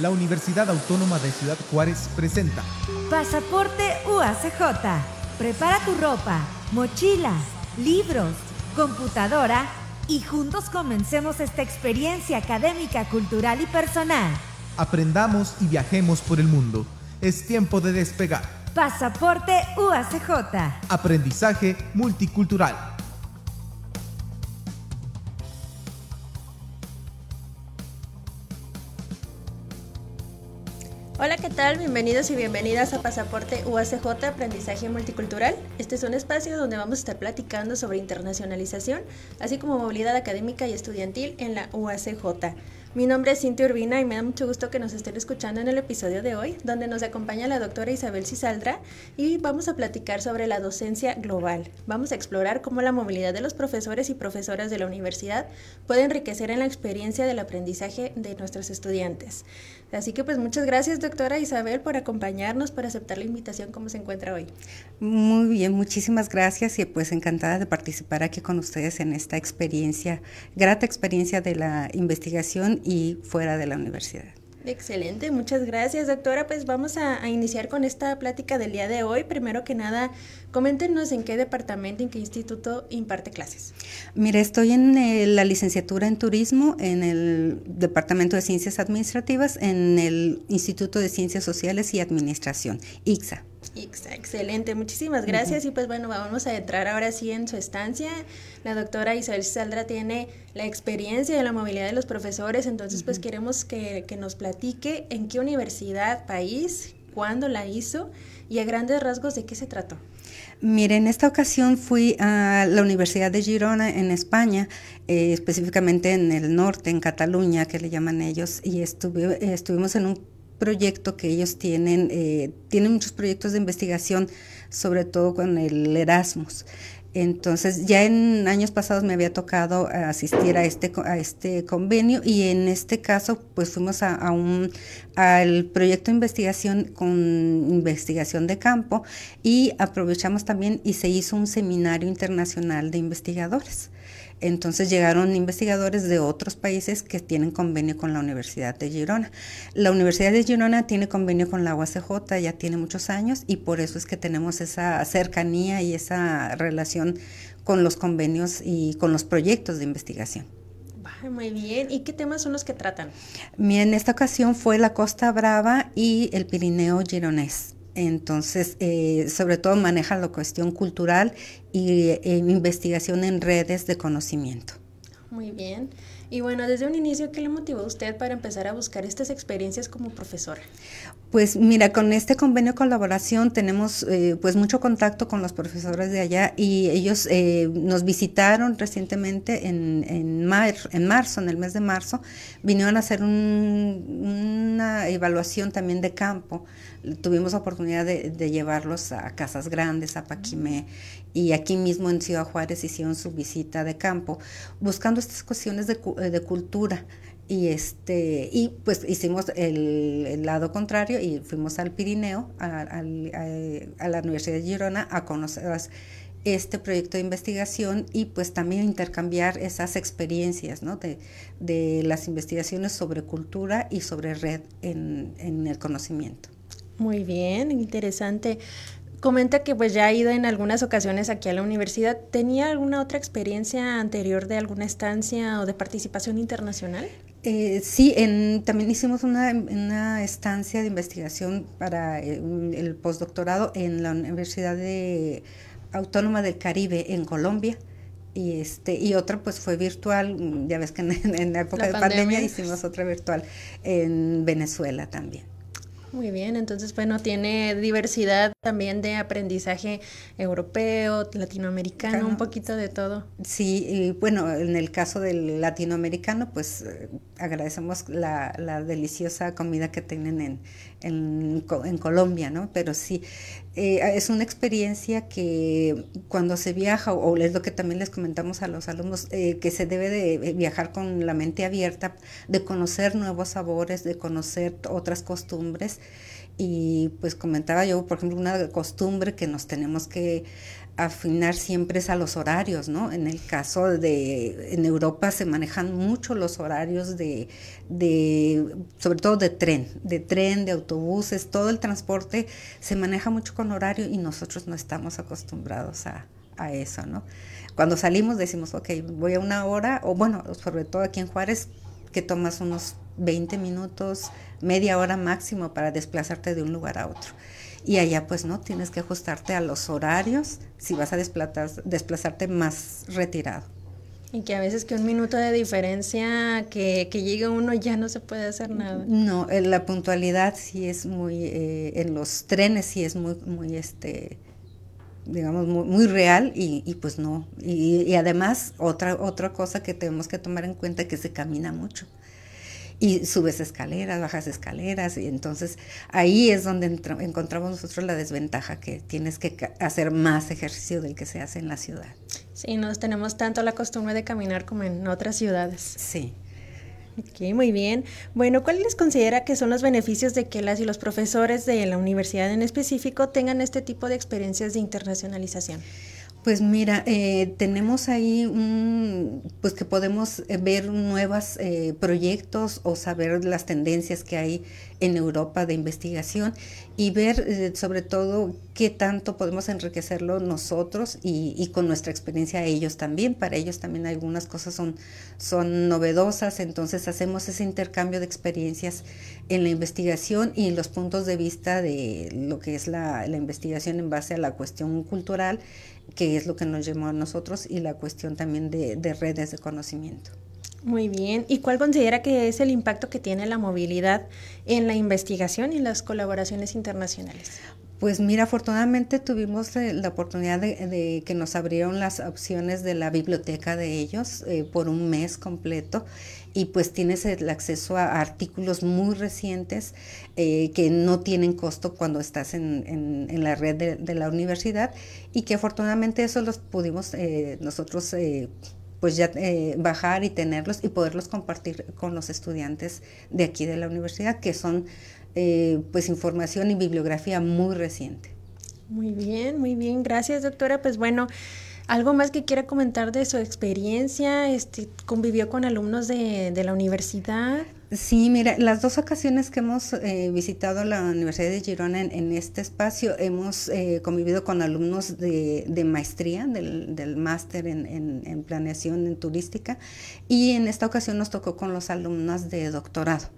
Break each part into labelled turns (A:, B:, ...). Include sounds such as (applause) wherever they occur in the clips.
A: la Universidad Autónoma de Ciudad Juárez presenta
B: Pasaporte UACJ. Prepara tu ropa, mochila, libros, computadora y juntos comencemos esta experiencia académica, cultural y personal.
A: Aprendamos y viajemos por el mundo. Es tiempo de despegar.
B: Pasaporte UACJ.
A: Aprendizaje multicultural.
C: Hola, ¿qué tal? Bienvenidos y bienvenidas a Pasaporte UACJ Aprendizaje Multicultural. Este es un espacio donde vamos a estar platicando sobre internacionalización, así como movilidad académica y estudiantil en la UACJ. Mi nombre es Cintia Urbina y me da mucho gusto que nos estén escuchando en el episodio de hoy, donde nos acompaña la doctora Isabel Cisaldra y vamos a platicar sobre la docencia global. Vamos a explorar cómo la movilidad de los profesores y profesoras de la universidad puede enriquecer en la experiencia del aprendizaje de nuestros estudiantes. Así que pues muchas gracias doctora Isabel por acompañarnos, por aceptar la invitación. ¿Cómo se encuentra hoy?
D: Muy bien, muchísimas gracias y pues encantada de participar aquí con ustedes en esta experiencia, grata experiencia de la investigación y fuera de la universidad.
C: Excelente, muchas gracias doctora. Pues vamos a, a, iniciar con esta plática del día de hoy. Primero que nada, coméntenos en qué departamento, en qué instituto imparte clases.
D: Mire, estoy en eh, la licenciatura en turismo, en el Departamento de Ciencias Administrativas, en el Instituto de Ciencias Sociales y Administración, ICSA.
C: Excelente, muchísimas gracias. Uh -huh. Y pues bueno, vamos a entrar ahora sí en su estancia. La doctora Isabel Saldra tiene la experiencia de la movilidad de los profesores, entonces uh -huh. pues queremos que, que nos platique en qué universidad, país, cuándo la hizo y a grandes rasgos de qué se trató.
D: Mire, en esta ocasión fui a la Universidad de Girona en España, eh, específicamente en el norte, en Cataluña, que le llaman ellos, y estuve, eh, estuvimos en un proyecto que ellos tienen, eh, tienen muchos proyectos de investigación, sobre todo con el Erasmus. Entonces, ya en años pasados me había tocado asistir a este, a este convenio y en este caso, pues fuimos a, un, al proyecto de investigación con investigación de campo y aprovechamos también y se hizo un seminario internacional de investigadores. Entonces llegaron investigadores de otros países que tienen convenio con la Universidad de Girona. La Universidad de Girona tiene convenio con la UACJ, ya tiene muchos años y por eso es que tenemos esa cercanía y esa relación con los convenios y con los proyectos de investigación.
C: Muy bien. ¿Y qué temas son los que tratan?
D: En esta ocasión fue la Costa Brava y el Pirineo Gironés. Entonces, eh, sobre todo maneja la cuestión cultural y eh, investigación en redes de conocimiento.
C: Muy bien. Y bueno, desde un inicio, ¿qué le motivó a usted para empezar a buscar estas experiencias como profesora?
D: Pues mira, con este convenio de colaboración tenemos eh, pues mucho contacto con los profesores de allá y ellos eh, nos visitaron recientemente en, en, mar, en marzo, en el mes de marzo, vinieron a hacer un, una evaluación también de campo. Tuvimos oportunidad de, llevarlos a casas grandes, a Paquimé, y aquí mismo en Ciudad Juárez hicieron su visita de campo, buscando estas cuestiones de, de cultura y este y pues hicimos el, lado contrario y fuimos al Pirineo a, a, la Universidad de Girona a conocer este proyecto de investigación y pues también intercambiar esas experiencias ¿no? de, de las investigaciones sobre cultura y sobre red en, en el conocimiento.
C: Muy bien, interesante. Comenta que pues ya ha ido en algunas ocasiones aquí a la universidad. ¿Tenía alguna otra experiencia anterior de alguna estancia o de participación internacional?
D: Eh, sí, en, también hicimos una, una, estancia de investigación para el, el, postdoctorado en la Universidad de, Autónoma del Caribe en Colombia. Y, este, y otra pues fue virtual, ya ves que en, en la época la de pandemia. pandemia hicimos otra virtual en Venezuela también.
C: Muy bien, entonces, bueno, tiene diversidad también de aprendizaje europeo, latinoamericano, claro. un poquito de todo.
D: Sí, y bueno, en el caso del latinoamericano, pues eh, agradecemos la, la, deliciosa comida que tienen en, en, en Colombia, ¿no? Pero sí, eh, es una experiencia que cuando se viaja, o es lo que también les comentamos a los alumnos, eh, que se debe de viajar con la mente abierta, de conocer nuevos sabores, de conocer otras costumbres. Y pues comentaba yo, por ejemplo, una costumbre que nos tenemos que afinar siempre es a los horarios, ¿no? En el caso de, en Europa se manejan mucho los horarios de, de, sobre todo de tren, de tren, de autobuses, todo el transporte se maneja mucho con horario y nosotros no estamos acostumbrados a, a eso, ¿no? Cuando salimos decimos, ok, voy a una hora, o bueno, sobre todo aquí en Juárez, que tomas unos 20 minutos, media hora máximo para desplazarte de un lugar a otro. Y allá pues no, tienes que ajustarte a los horarios si vas a desplazarte más retirado.
C: Y que a veces que un minuto de diferencia que, que llegue uno ya no se puede hacer nada.
D: No, la puntualidad sí es muy, eh, en los trenes sí es muy, muy este, digamos, muy, real y, y, pues no. Y, y, además otra, otra cosa que tenemos que tomar en cuenta es que se camina mucho y subes escaleras, bajas escaleras, y entonces ahí es donde encontramos nosotros la desventaja, que tienes que hacer más ejercicio del que se hace en la ciudad.
C: Sí, nos tenemos tanto la costumbre de caminar como en otras ciudades.
D: Sí.
C: Ok, muy bien. Bueno, ¿cuáles considera que son los beneficios de que las y los profesores de la universidad en específico tengan este tipo de experiencias de internacionalización?
D: Pues mira, eh, tenemos ahí un, pues que podemos eh, ver nuevos eh, proyectos o saber las tendencias que hay en Europa de investigación y ver sobre todo qué tanto podemos enriquecerlo nosotros y, con nuestra experiencia ellos también. Para ellos también algunas cosas son, son novedosas, entonces hacemos ese intercambio de experiencias en la investigación y los puntos de vista de lo que es la investigación en base a la cuestión cultural que es lo que nos llevó a nosotros, y la cuestión también de, de redes de conocimiento.
C: Muy bien. ¿Y cuál considera que es el impacto que tiene la movilidad en la investigación y las colaboraciones internacionales?
D: Pues mira, afortunadamente tuvimos eh, la oportunidad de, que nos abrieron las opciones de la biblioteca de ellos eh, por un mes completo y pues tienes el acceso a artículos muy recientes eh, que no tienen costo cuando estás en, la red de, la universidad y que afortunadamente eso los pudimos nosotros pues ya bajar y tenerlos y poderlos compartir con los estudiantes de aquí de la universidad que son eh, pues información y bibliografía muy reciente.
C: Muy bien, muy bien, gracias doctora. Pues bueno, algo más que quiera comentar de su experiencia, este, convivió con alumnos de, de la universidad.
D: Sí, mira, las dos ocasiones que hemos eh, visitado la Universidad de Girona en, este espacio, hemos eh, convivido con alumnos de, de maestría, del, del máster en, en, en, planeación en turística, y en esta ocasión nos tocó con los alumnos de doctorado.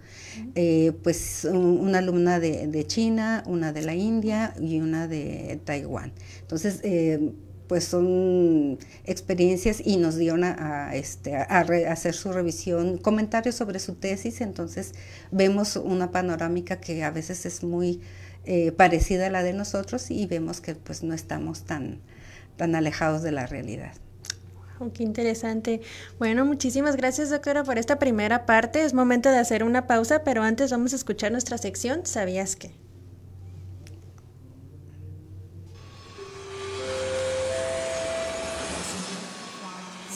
D: Eh, pues una alumna de, China, una de la India y una de Taiwán. Entonces, pues son experiencias y nos dieron a, este, a, hacer su revisión, comentarios sobre su tesis, entonces vemos una panorámica que a veces es muy eh, parecida a la de nosotros y vemos que pues no estamos tan, tan alejados de la realidad
C: qué interesante. Bueno, muchísimas gracias, doctora, por esta primera parte. Es momento de hacer una pausa, pero antes vamos a escuchar nuestra sección ¿Sabías qué?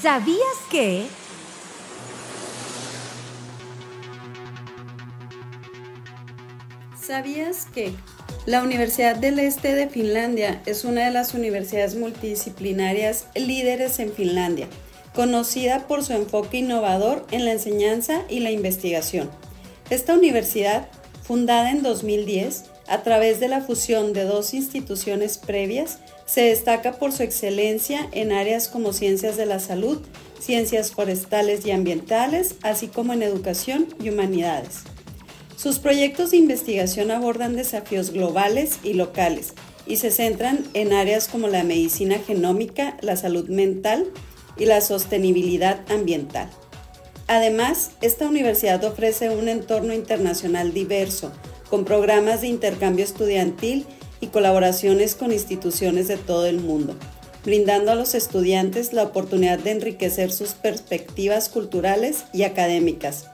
B: ¿Sabías qué?
E: ¿Sabías que la Universidad del Este de Finlandia es una de las universidades multidisciplinarias líderes en Finlandia, conocida por su enfoque innovador en la enseñanza y la investigación? Esta universidad, fundada en 2010, a través de la fusión de dos instituciones previas, se destaca por su excelencia en áreas como ciencias de la salud, ciencias forestales y ambientales, así como en educación y humanidades. Sus proyectos de investigación abordan desafíos globales y locales y se centran en áreas como la medicina genómica, la salud mental y la sostenibilidad ambiental. Además, esta universidad ofrece un entorno internacional diverso, con programas de intercambio estudiantil y colaboraciones con instituciones de todo el mundo, brindando a los estudiantes la oportunidad de enriquecer sus perspectivas culturales y académicas.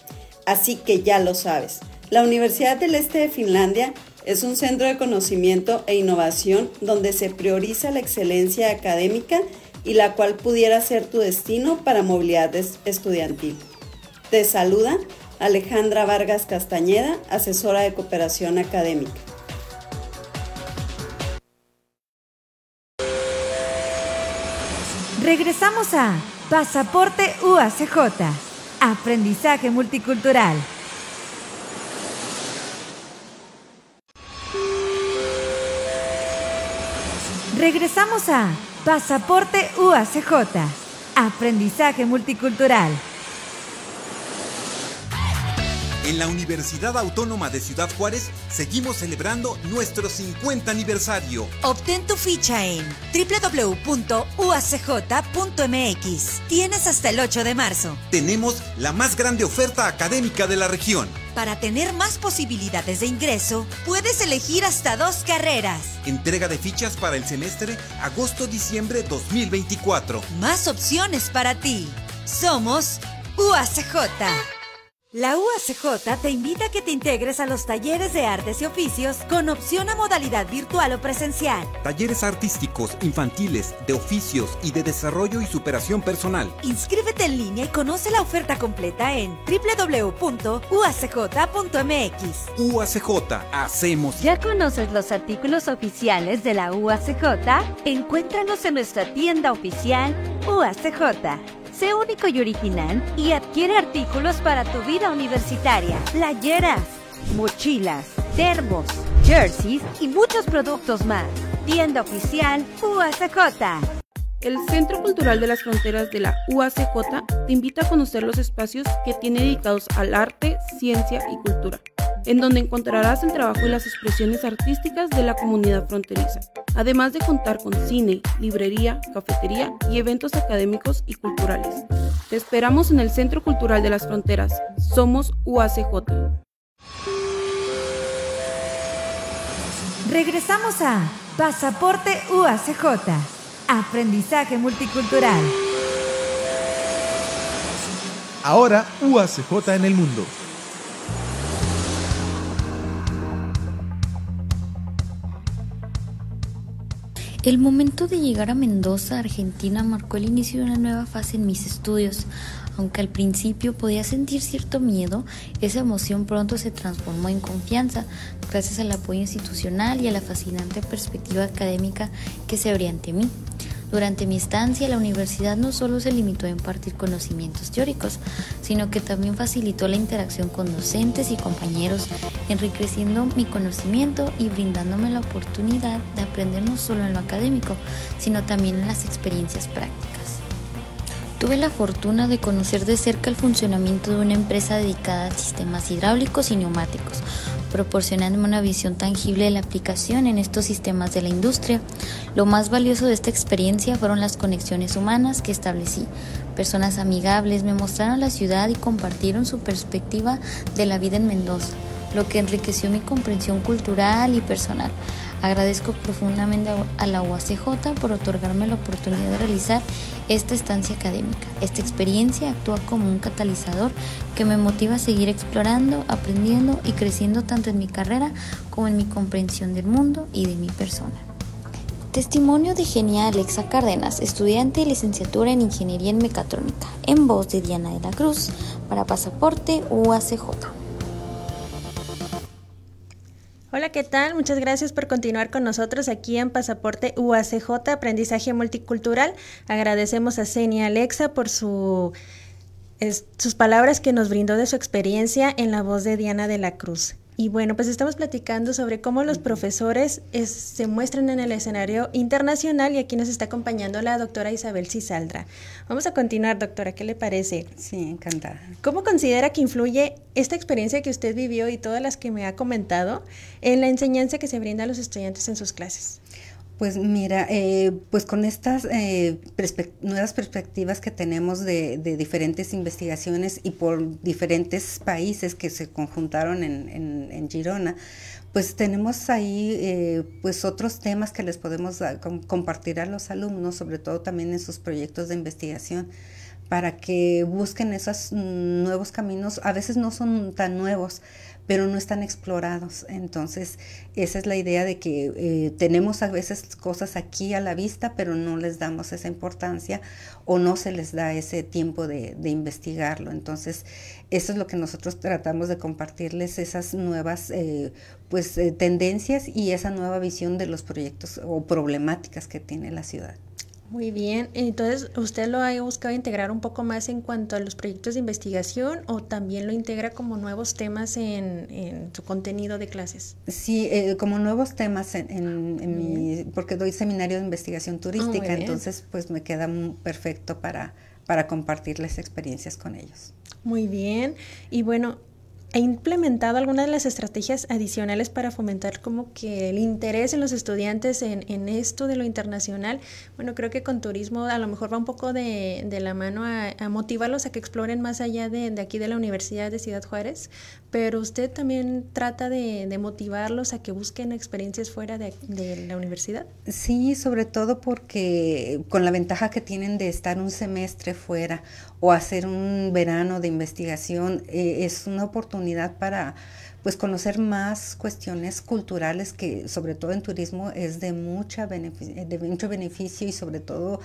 E: Así que ya lo sabes, la Universidad del Este de Finlandia es un centro de conocimiento e innovación donde se prioriza la excelencia académica y la cual pudiera ser tu destino para movilidad estudiantil. Te saluda Alejandra Vargas Castañeda, asesora de cooperación académica.
B: Regresamos a Pasaporte UACJ. Aprendizaje multicultural. Regresamos a Pasaporte UACJ. Aprendizaje multicultural.
F: En la Universidad Autónoma de Ciudad Juárez seguimos celebrando nuestro 50 aniversario.
G: Obtén tu ficha en www.uacj.mx. Tienes hasta el 8 de marzo.
F: Tenemos la más grande oferta académica de la región.
G: Para tener más posibilidades de ingreso, puedes elegir hasta dos carreras.
F: Entrega de fichas para el semestre agosto-diciembre 2024.
G: Más opciones para ti. Somos UACJ.
B: La UACJ te invita a que te integres a los talleres de artes y oficios con opción a modalidad virtual o presencial.
F: Talleres artísticos, infantiles, de oficios y de desarrollo y superación personal.
B: Inscríbete en línea y conoce la oferta completa en www.uacj.mx.
F: UACJ, hacemos.
B: ¿Ya conoces los artículos oficiales de la UACJ? Encuéntranos en nuestra tienda oficial UACJ. Sé único y original y adquiere artículos para tu vida universitaria. Playeras, mochilas, termos, jerseys y muchos productos más. Tienda oficial UACJ.
H: El Centro Cultural de las Fronteras de la UACJ te invita a conocer los espacios que tiene dedicados al arte, ciencia y cultura en donde encontrarás el trabajo y las expresiones artísticas de la comunidad fronteriza, además de contar con cine, librería, cafetería y eventos académicos y culturales. Te esperamos en el Centro Cultural de las Fronteras. Somos UACJ.
B: Regresamos a Pasaporte UACJ. Aprendizaje multicultural.
A: Ahora UACJ en el mundo.
I: El momento de llegar a Mendoza, Argentina, marcó el inicio de una nueva fase en mis estudios. Aunque al principio podía sentir cierto miedo, esa emoción pronto se transformó en confianza, gracias al apoyo institucional y a la fascinante perspectiva académica que se abría ante mí. Durante mi estancia, la universidad no solo se limitó a impartir conocimientos teóricos, sino que también facilitó la interacción con docentes y compañeros, enriqueciendo mi conocimiento y brindándome la oportunidad de aprender no solo en lo académico, sino también en las experiencias prácticas. Tuve la fortuna de conocer de cerca el funcionamiento de una empresa dedicada a sistemas hidráulicos y neumáticos, proporcionándome una visión tangible de la aplicación en estos sistemas de la industria. Lo más valioso de esta experiencia fueron las conexiones humanas que establecí. Personas amigables me mostraron la ciudad y compartieron su perspectiva de la vida en Mendoza, lo que enriqueció mi comprensión cultural y personal. Agradezco profundamente a la UACJ por otorgarme la oportunidad de realizar esta estancia académica. Esta experiencia actúa como un catalizador que me motiva a seguir explorando, aprendiendo y creciendo tanto en mi carrera como en mi comprensión del mundo y de mi persona. Testimonio de Genia Alexa Cárdenas, estudiante de licenciatura en Ingeniería en Mecatrónica, en voz de Diana de la Cruz, para Pasaporte UACJ.
C: Hola, ¿qué tal? Muchas gracias por continuar con nosotros aquí en Pasaporte UACJ, Aprendizaje Multicultural. Agradecemos a Senia Alexa por su, sus palabras que nos brindó de su experiencia en la voz de Diana de la Cruz. Y bueno, pues estamos platicando sobre cómo los profesores se muestran en el escenario internacional y aquí nos está acompañando la doctora Isabel Cisaldra. Vamos a continuar, doctora, ¿qué le parece?
D: Sí, encantada.
C: ¿Cómo considera que influye esta experiencia que usted vivió y todas las que me ha comentado en la enseñanza que se brinda a los estudiantes en sus clases?
D: Pues mira, eh, pues con estas eh, nuevas perspectivas que tenemos de, diferentes investigaciones y por diferentes países que se conjuntaron en, Girona, pues tenemos ahí eh, pues otros temas que les podemos compartir a los alumnos, sobre todo también en sus proyectos de investigación para que busquen esos nuevos caminos. A veces no son tan nuevos, pero no están explorados. Entonces, esa es la idea de que eh, tenemos a veces cosas aquí a la vista, pero no les damos esa importancia o no se les da ese tiempo de, investigarlo. Entonces, eso es lo que nosotros tratamos de compartirles, esas nuevas eh, pues, eh, tendencias y esa nueva visión de los proyectos o problemáticas que tiene la ciudad.
C: Muy bien, entonces usted lo ha buscado integrar un poco más en cuanto a los proyectos de investigación o también lo integra como nuevos temas en, su contenido de clases.
D: Sí, eh, como nuevos temas en, mi, porque doy seminario de investigación ah, turística, entonces pues me queda perfecto para, para compartirles experiencias con ellos.
C: Muy bien, y bueno, ¿Ha implementado alguna de las estrategias adicionales para fomentar como que el interés en los estudiantes en, esto de lo internacional? Bueno, creo que con turismo a lo mejor va un poco de, la mano a, motivarlos a que exploren más allá de, aquí de la Universidad de Ciudad Juárez, pero usted también trata de, de motivarlos a que busquen experiencias fuera de, la universidad.
D: Sí, sobre todo porque con la ventaja que tienen de estar un semestre fuera o hacer un verano de investigación, eh, es una oportunidad para pues conocer más cuestiones culturales que sobre todo en turismo es de mucha de mucho beneficio y sobre todo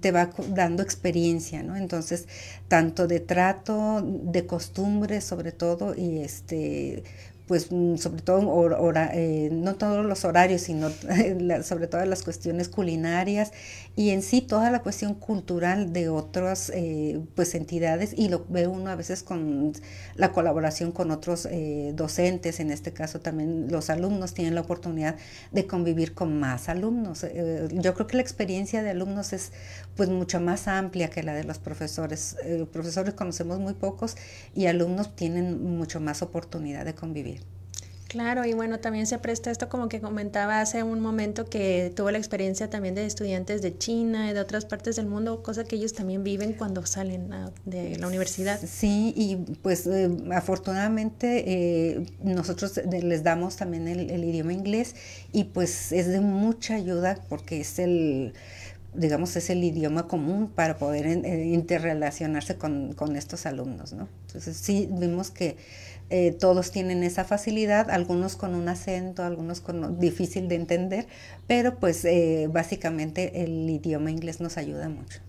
D: te va dando experiencia, ¿no? Entonces, tanto de trato, de costumbres sobre todo y este pues mm, sobre todo eh, no todos los horarios, sino (laughs) sobre todo las cuestiones culinarias y en sí toda la cuestión cultural de otras eh, pues entidades y lo ve uno a veces con la colaboración con otros eh, docentes, en este caso también los alumnos tienen la oportunidad de convivir con más alumnos. yo creo que la experiencia de alumnos es pues mucho más amplia que la de los profesores. profesores conocemos muy pocos y alumnos tienen mucho más oportunidad de convivir.
C: Claro, y bueno, también se presta esto como que comentaba hace un momento que tuvo la experiencia también de estudiantes de China y de otras partes del mundo, cosa que ellos también viven cuando salen de la universidad.
D: Sí, y pues eh, afortunadamente eh, nosotros les damos también el, idioma inglés y pues es de mucha ayuda porque es el digamos, es el idioma común para poder eh, interrelacionarse con, con, estos alumnos, ¿no? Entonces sí vimos que eh, todos tienen esa facilidad, algunos con un acento, algunos con difícil de entender, pero pues eh, básicamente el idioma inglés nos ayuda mucho.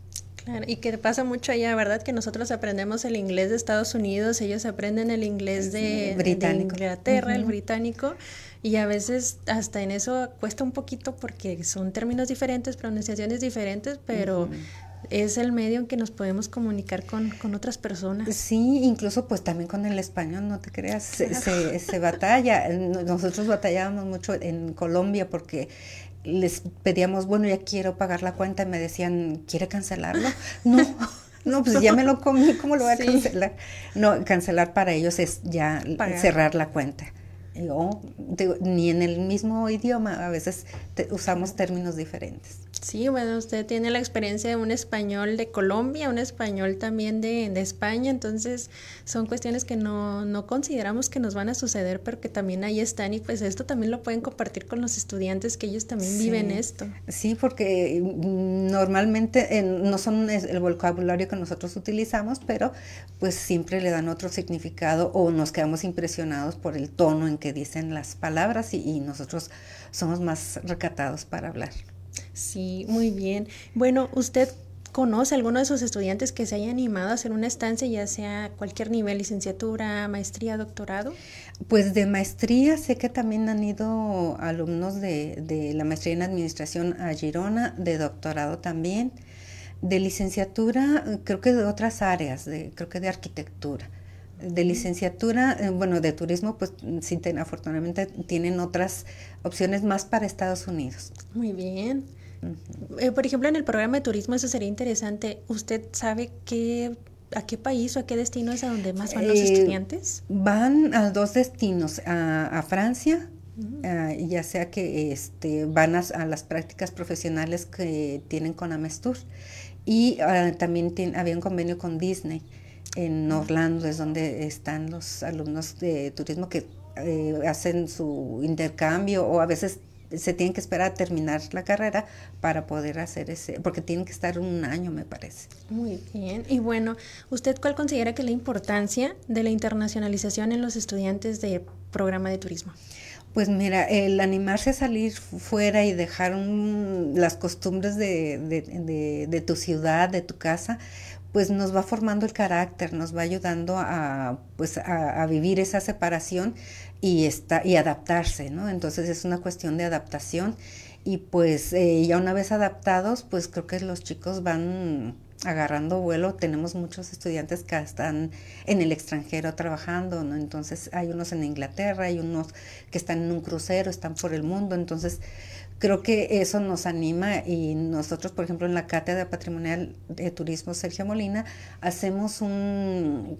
C: Claro, y que pasa mucho allá, ¿verdad? Que nosotros aprendemos el inglés de Estados Unidos, ellos aprenden el inglés de, Inglaterra, el británico, y a veces hasta en eso cuesta un poquito porque son términos diferentes, pronunciaciones diferentes, pero es el medio en que nos podemos comunicar con, otras personas.
D: Sí, incluso pues también con el español, no te creas, se, se, batalla. Nosotros batallábamos mucho en Colombia porque les pedíamos, bueno, ya quiero pagar la cuenta y me decían, ¿quiere cancelarlo? (laughs) No. No, pues ya me lo comí, ¿cómo lo voy a cancelar? No, cancelar para ellos es ya cerrar la cuenta. Yo, ni en el mismo idioma, a veces usamos términos diferentes.
C: Sí, bueno, usted tiene la experiencia de un español de Colombia, un español también de, de España, entonces son cuestiones que no, no, consideramos que nos van a suceder, pero que también ahí están y pues esto también lo pueden compartir con los estudiantes que ellos también viven esto.
D: Sí, porque mm, normalmente no son el vocabulario que nosotros utilizamos, pero pues siempre le dan otro significado o nos quedamos impresionados por el tono en que dicen las palabras y, y nosotros somos más recatados para hablar.
C: Sí, muy bien. Bueno, ¿usted conoce a alguno de sus estudiantes que se haya animado a hacer una estancia, ya sea cualquier nivel, licenciatura, maestría, doctorado?
D: Pues de maestría sé que también han ido alumnos de, de la maestría en administración a Girona, de doctorado también. De licenciatura, creo que de otras áreas, de, creo que de arquitectura de licenciatura, eh, bueno, de turismo, pues sí, afortunadamente tienen otras opciones más para Estados Unidos.
C: Muy bien. Eh, por ejemplo, en el programa de turismo, eso sería interesante. ¿Usted sabe qué, a qué país o a qué destino es a donde más van los eh, estudiantes?
D: Van a dos destinos, a, Francia, ya sea que este, van a, las prácticas profesionales que tienen con Amestur y ah, también había un convenio con Disney en Orlando es donde están los alumnos de turismo que eh, hacen su intercambio o a veces se tienen que esperar a terminar la carrera para poder hacer ese, porque tienen que estar un año, me parece.
C: Muy bien. Y bueno, ¿usted cuál considera que es la importancia de la internacionalización en los estudiantes de programa de turismo?
D: Pues mira, el animarse a salir fuera y dejar las costumbres de, de, de, tu ciudad, de tu casa, pues nos va formando el carácter, nos va ayudando a, pues a, vivir esa separación y, está, y adaptarse, ¿no? Entonces es una cuestión de adaptación y pues eh, ya una vez adaptados, pues creo que los chicos van agarrando vuelo. Tenemos muchos estudiantes que están en el extranjero trabajando, ¿no? Entonces hay unos en Inglaterra, hay unos que están en un crucero, están por el mundo. Entonces creo que eso nos anima y nosotros, por ejemplo, en la Cátedra Patrimonial de Turismo Sergio Molina, hacemos un,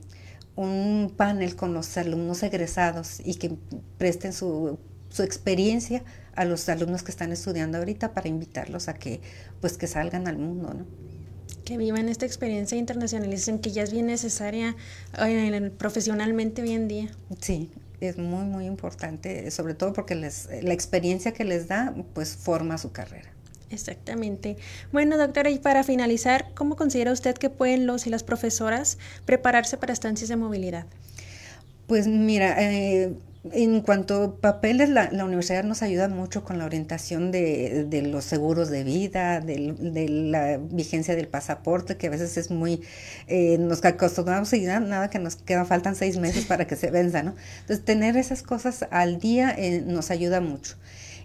D: un panel con los alumnos egresados y que presten su, su experiencia a los alumnos que están estudiando ahorita para invitarlos a que pues que salgan al mundo, ¿no?
C: Que vivan esta experiencia de internacionalización que ya es bien necesaria eh, profesionalmente hoy en día.
D: Sí, es muy muy importante, sobre todo porque les, la experiencia que les da pues forma su carrera.
C: Exactamente. Bueno, doctora, y para finalizar, ¿cómo considera usted que pueden los y las profesoras prepararse para estancias de movilidad?
D: Pues mira, eh, en cuanto a papeles, la, universidad nos ayuda mucho con la orientación de, los seguros de vida, de, la vigencia del pasaporte, que a veces es muy, eh, nos acostumbramos y nada, nada que nos quedan, faltan seis meses para que se venza, ¿no? Entonces, tener esas cosas al día eh, nos ayuda mucho.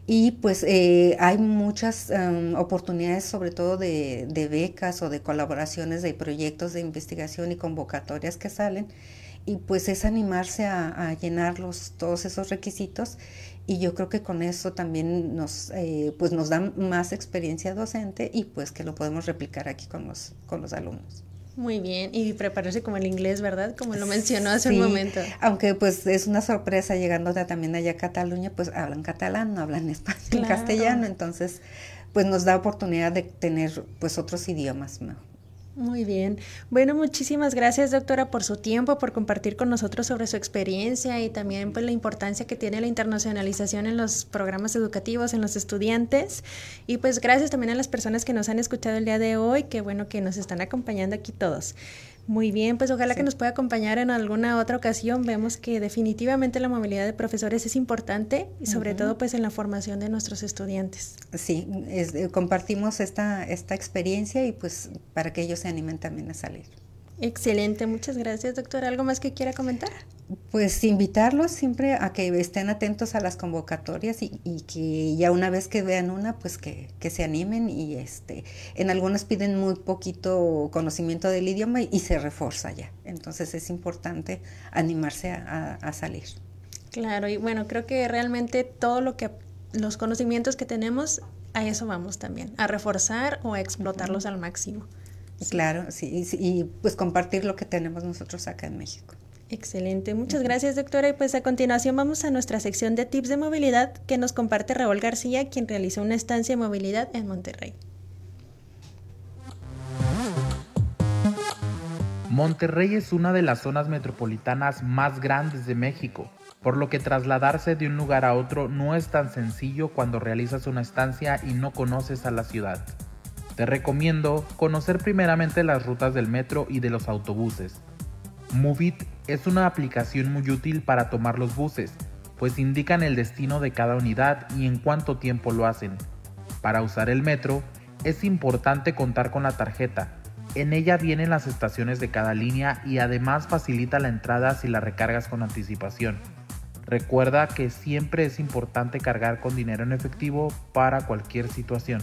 D: Y pues eh, hay muchas em, oportunidades, sobre todo de, becas o de colaboraciones de proyectos de investigación y convocatorias que salen y pues es animarse a, llenar todos esos requisitos y yo creo que con eso también nos, eh, pues nos da más experiencia docente y pues que lo podemos replicar aquí con los, con los alumnos.
C: Muy bien, y prepararse como el inglés, ¿verdad? Como lo mencionó hace un momento.
D: Aunque pues es una sorpresa llegando también allá a Cataluña, pues hablan catalán, no hablan (laughs) español, castellano, entonces pues nos da oportunidad de tener pues otros idiomas mejor.
C: Muy bien. Bueno, muchísimas gracias, doctora, por su tiempo, por compartir con nosotros sobre su experiencia y también pues, la importancia que tiene la internacionalización en los programas educativos, en los estudiantes. Y pues gracias también a las personas que nos han escuchado el día de hoy, que bueno que nos están acompañando aquí todos. Muy bien, pues ojalá que nos pueda acompañar en alguna otra ocasión. Vemos que definitivamente la movilidad de profesores es importante y sobre todo pues en la formación de nuestros estudiantes.
D: Sí, eh, compartimos esta, esta experiencia y pues para que ellos se animen también a salir.
C: Excelente, muchas gracias, doctor. ¿Algo más que quiera comentar?
D: Pues invitarlos siempre a que estén atentos a las convocatorias y, que ya una vez que vean una, pues que, se animen y este, en algunas piden muy poquito conocimiento del idioma y, se refuerza ya. Entonces es importante animarse a, salir.
C: Claro, y bueno, creo que realmente todo lo que los conocimientos que tenemos, a eso vamos también, a reforzar o a explotarlos al máximo.
D: Claro, sí, y pues compartir lo que tenemos nosotros acá en México.
C: Excelente, muchas gracias doctora. Y pues a continuación vamos a nuestra sección de tips de movilidad que nos comparte Raúl García, quien realizó una estancia de movilidad en Monterrey.
J: Monterrey es una de las zonas metropolitanas más grandes de México, por lo que trasladarse de un lugar a otro no es tan sencillo cuando realizas una estancia y no conoces a la ciudad. Te recomiendo conocer primeramente las rutas del metro y de los autobuses. Movit es una aplicación muy útil para tomar los buses, pues indican el destino de cada unidad y en cuánto tiempo lo hacen. Para usar el metro, es importante contar con la tarjeta. En ella vienen las estaciones de cada línea y además facilita la entrada si la recargas con anticipación. Recuerda que siempre es importante cargar con dinero en efectivo para cualquier situación.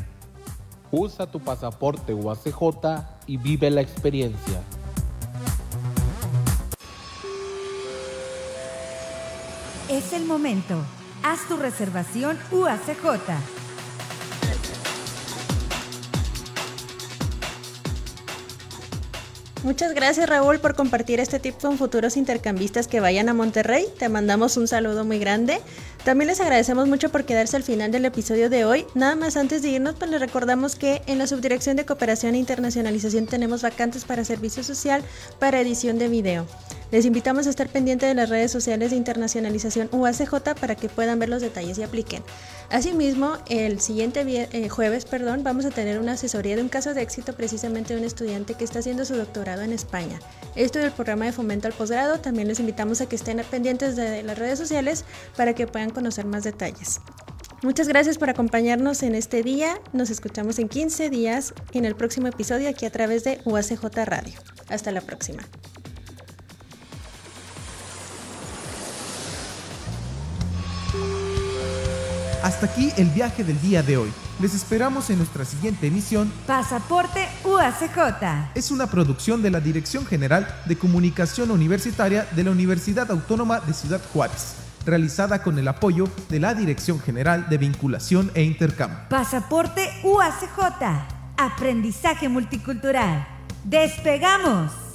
J: Usa tu pasaporte UACJ y vive la experiencia.
B: Es el momento. Haz tu reservación UACJ.
C: Muchas gracias Raúl por compartir este tip con futuros intercambistas que vayan a Monterrey. Te mandamos un saludo muy grande. También les agradecemos mucho por quedarse al final del episodio de hoy. Nada más antes de irnos, pues les recordamos que en la Subdirección de Cooperación e Internacionalización tenemos vacantes para servicio social para edición de video. Les invitamos a estar pendiente de las redes sociales de internacionalización UACJ para que puedan ver los detalles y apliquen. Asimismo, el siguiente eh, jueves perdón, vamos a tener una asesoría de un caso de éxito precisamente de un estudiante que está haciendo su doctorado en España. Esto del programa de fomento al posgrado. También les invitamos a que estén pendientes de las redes sociales para que puedan conocer más detalles. Muchas gracias por acompañarnos en este día. Nos escuchamos en 15 días en el próximo episodio aquí a través de UACJ Radio. Hasta la próxima.
A: Hasta aquí el viaje del día de hoy. Les esperamos en nuestra siguiente emisión.
B: Pasaporte UACJ.
A: Es una producción de la Dirección General de Comunicación Universitaria de la Universidad Autónoma de Ciudad Juárez, realizada con el apoyo de la Dirección General de Vinculación e Intercambio.
B: Pasaporte UACJ. Aprendizaje multicultural. ¡Despegamos!